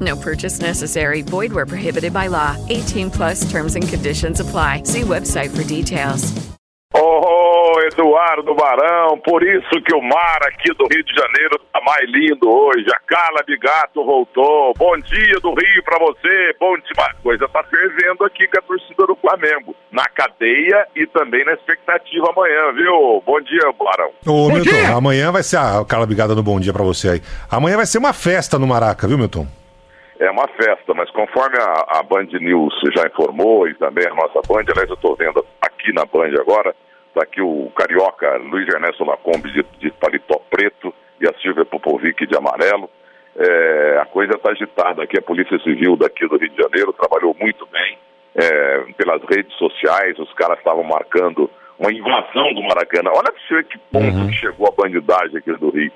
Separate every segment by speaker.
Speaker 1: No purchase necessary. Void where prohibited by law. 18 plus terms and conditions apply. See website for details.
Speaker 2: Oh, Eduardo Barão, por isso que o mar aqui do Rio de Janeiro tá mais lindo hoje. A Carla de Gato voltou. Bom dia do Rio pra você. Bom dia. A coisa tá fervendo aqui com a torcida do Flamengo. Na cadeia e também na expectativa amanhã, viu? Bom dia, Barão.
Speaker 3: Ô, Milton, amanhã vai ser a Carla Bigada no Bom Dia pra você aí. Amanhã vai ser uma festa no Maraca, viu, Milton?
Speaker 2: É uma festa, mas conforme a, a Band News já informou e também a nossa Band, aliás, eu estou vendo aqui na Band agora, está aqui o carioca Luiz Ernesto Lacombe de, de paletó preto e a Silvia Popovic de amarelo. É, a coisa está agitada aqui, a Polícia Civil daqui do Rio de Janeiro trabalhou muito bem é, pelas redes sociais, os caras estavam marcando uma invasão do Maracanã. Olha para você que ponto
Speaker 3: Uhum.
Speaker 2: que chegou a bandidagem aqui do Rio.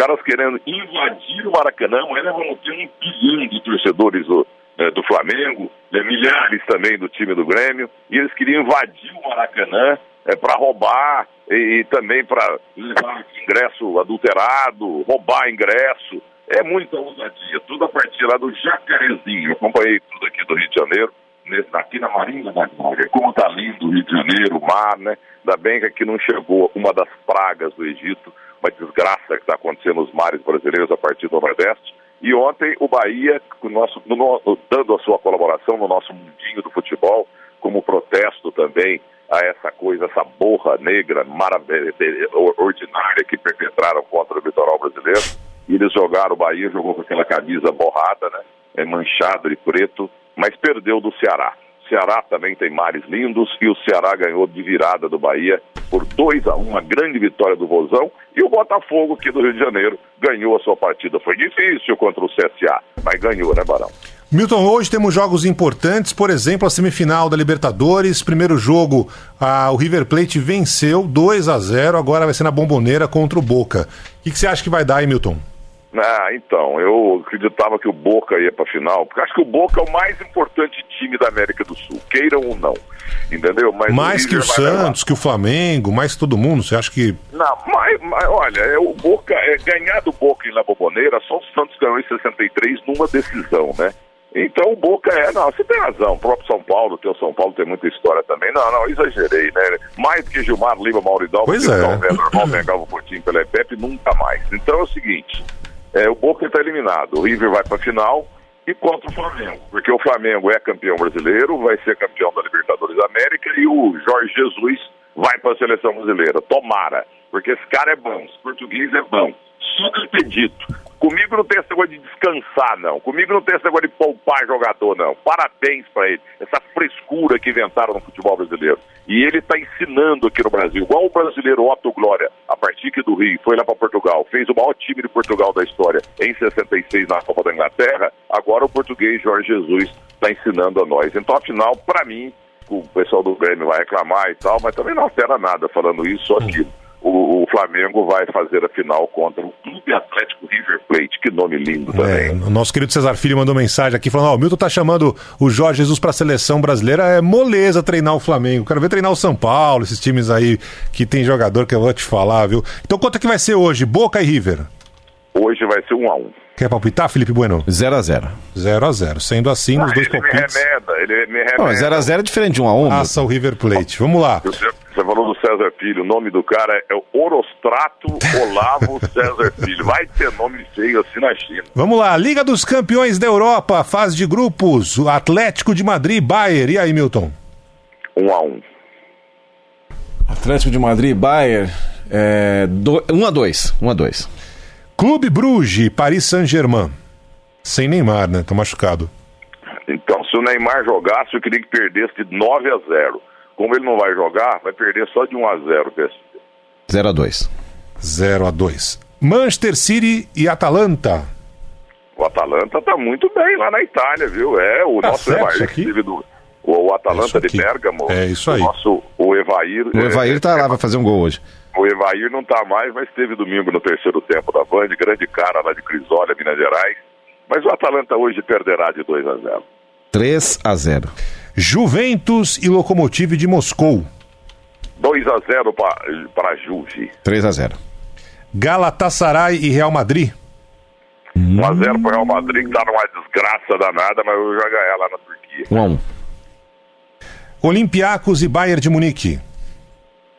Speaker 2: Caras querendo invadir o Maracanã, nós vamos ter um bilhão de torcedores do, eh, do Flamengo, né, milhares também do time do Grêmio, e eles queriam invadir o Maracanã para roubar e, e também para levar ingresso adulterado, roubar ingresso. É muita ousadia, tudo a partir lá do Jacarezinho. Eu acompanhei tudo aqui do Rio de Janeiro, nesse- aqui na Marinha da Glória. Como tá lindo o Rio de Janeiro, o mar, né? Ainda bem que aqui não chegou uma das pragas do Egito, uma desgraça que está acontecendo nos mares brasileiros a partir do Nordeste. E ontem o Bahia, nosso, no dando a sua colaboração no nosso mundinho do futebol, como protesto também a essa coisa, essa borra negra ordinária que perpetraram contra o litoral brasileiro. E eles jogaram o Bahia, jogou com aquela camisa borrada, né? É manchado de preto, mas perdeu do Ceará. Ceará também tem mares lindos e o Ceará ganhou de virada do Bahia por 2 a 1 uma grande vitória do Vozão. E o Botafogo, aqui do Rio de Janeiro, ganhou a sua partida. Foi difícil contra o CSA, mas ganhou, né, Barão?
Speaker 3: Milton, hoje temos jogos importantes, por exemplo, a semifinal da Libertadores. Primeiro jogo, ah, o River Plate venceu 2 a 0 agora vai ser na Bomboneira contra o Boca. O que, que você acha que vai dar aí, Milton?
Speaker 2: Ah, então, eu acreditava que o Boca ia pra final, porque acho que o Boca é o mais importante time da América do Sul, queiram ou não. Entendeu? Mas
Speaker 3: mais que o
Speaker 2: vai levar.
Speaker 3: Santos, que o Flamengo, mais que todo mundo. Você acha que.
Speaker 2: Não, mas, mas, olha, é, o Boca, é, ganhar do Boca em La Bombonera, só o Santos ganhou em 63 numa decisão, né? Então o Boca é, não, você tem razão, o próprio São Paulo, o teu São Paulo tem muita história também. Não, não, exagerei, né? Mais do que Gilmar Lima, Mauridal,
Speaker 3: Pois é.
Speaker 2: o normal pegava o Coutinho pela Pepe, nunca mais. Então é o seguinte, é, o Boca está eliminado, o River vai para final e contra o Flamengo, porque o Flamengo é campeão brasileiro, vai ser campeão da Libertadores da América e o Jorge Jesus vai para a seleção brasileira. Tomara, porque esse cara é bom, esse português é bom. Ter dito, comigo não tem esse negócio de descansar, não. Comigo não tem esse negócio de poupar jogador, não. Parabéns para ele. Essa frescura que inventaram no futebol brasileiro. E ele está ensinando aqui no Brasil, igual o brasileiro Otto Glória, aqui do Rio, foi lá para Portugal, fez o maior time de Portugal da história em 66 na Copa da Inglaterra. Agora o português Jorge Jesus está ensinando a nós. Então, afinal, para mim, o pessoal do Grêmio vai reclamar e tal, mas também não altera nada falando isso ou aquilo. O, o Flamengo vai fazer a final contra o Clube Atlético River Plate. Que nome lindo também.
Speaker 3: É, o nosso querido Cesar Filho mandou mensagem aqui falando: Ó, o Milton tá chamando o Jorge Jesus pra seleção brasileira. É moleza treinar o Flamengo. Quero ver treinar o São Paulo, esses times aí que tem jogador que eu vou te falar, viu? Então quanto é que vai ser hoje? Boca e River?
Speaker 2: Hoje vai ser um a um.
Speaker 3: Quer palpitar, Felipe Bueno?
Speaker 4: 0x0.
Speaker 3: 0x0. Sendo assim,
Speaker 2: Ah,
Speaker 3: dois
Speaker 2: ele me
Speaker 3: palpites.
Speaker 2: remeda, ele me remeda.
Speaker 4: Não, 0x0 é diferente de 1x1.
Speaker 3: Passa o River Plate. Vamos lá.
Speaker 2: César Filho, o nome do cara é Orostrato Olavo César Filho. Vai ter nome feio assim na China.
Speaker 3: Vamos lá. Liga dos Campeões da Europa, fase de grupos. O Atlético de Madrid, Bayern. E aí, Milton?
Speaker 2: Um a um.
Speaker 4: Atlético de Madrid, Bayern. É, 1x2. 1x2.
Speaker 3: Clube Bruges, Paris Saint-Germain. Sem Neymar, né? Tô machucado.
Speaker 2: Então, se o Neymar jogasse, eu queria que perdesse de 9 a 0. Como ele não vai jogar, vai perder só de 1 a 0. PSG.
Speaker 4: 0x2.
Speaker 3: 0 a 2 Manchester City e Atalanta.
Speaker 2: O Atalanta tá muito bem lá na Itália, viu? É, o
Speaker 3: Tá
Speaker 2: nosso Evair, teve do, o, o Atalanta de. Bergamo.
Speaker 3: É isso aí.
Speaker 2: O nosso, o Evair.
Speaker 4: O Evair tá lá, vai fazer um gol hoje.
Speaker 2: O Evair não tá mais, mas esteve domingo no terceiro tempo da Band, grande cara lá de Crisólia, Minas Gerais. Mas o Atalanta hoje perderá de 2 a 0.
Speaker 4: 3x0.
Speaker 3: Juventus e Lokomotiv de Moscou.
Speaker 2: 2 a 0 para a Juve.
Speaker 4: 3x0.
Speaker 3: Galatasaray e Real Madrid.
Speaker 2: 1 a 0 para o Real Madrid, que tá numa desgraça danada, mas eu já ganhar lá na Turquia.
Speaker 4: 1x1.
Speaker 3: Olympiacos e Bayern de Munique.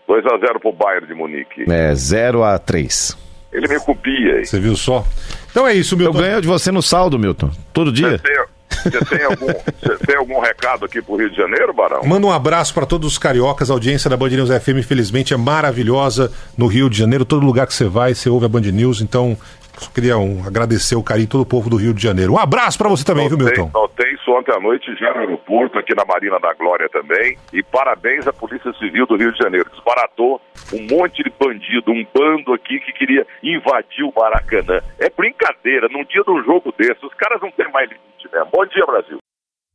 Speaker 2: 2 a 0 para o Bayern de Munique.
Speaker 4: É 0x3.
Speaker 2: Ele me copia aí.
Speaker 3: Você viu só? Então é isso,
Speaker 4: Eu
Speaker 3: Milton.
Speaker 4: ganho de você no saldo, Milton. Todo dia.
Speaker 2: Tem, você tem algum, você tem algum recado aqui pro Rio de Janeiro, Barão?
Speaker 3: Manda um abraço para todos os cariocas. A audiência da Band News FM, infelizmente, é maravilhosa no Rio de Janeiro. Todo lugar que você vai, você ouve a Band News. Então, só queria um, agradecer o carinho de todo o povo do Rio de Janeiro. Um abraço para você também, viu,
Speaker 2: Notei,
Speaker 3: Milton?
Speaker 2: notei isso ontem à noite já no aeroporto, aqui na Marina da Glória também. E parabéns à Polícia Civil do Rio de Janeiro. Desbaratou um monte de bandido, um bando aqui que queria invadir o Maracanã. É brincadeira, num dia de um jogo desse. Os caras não têm mais Bom dia, Brasil.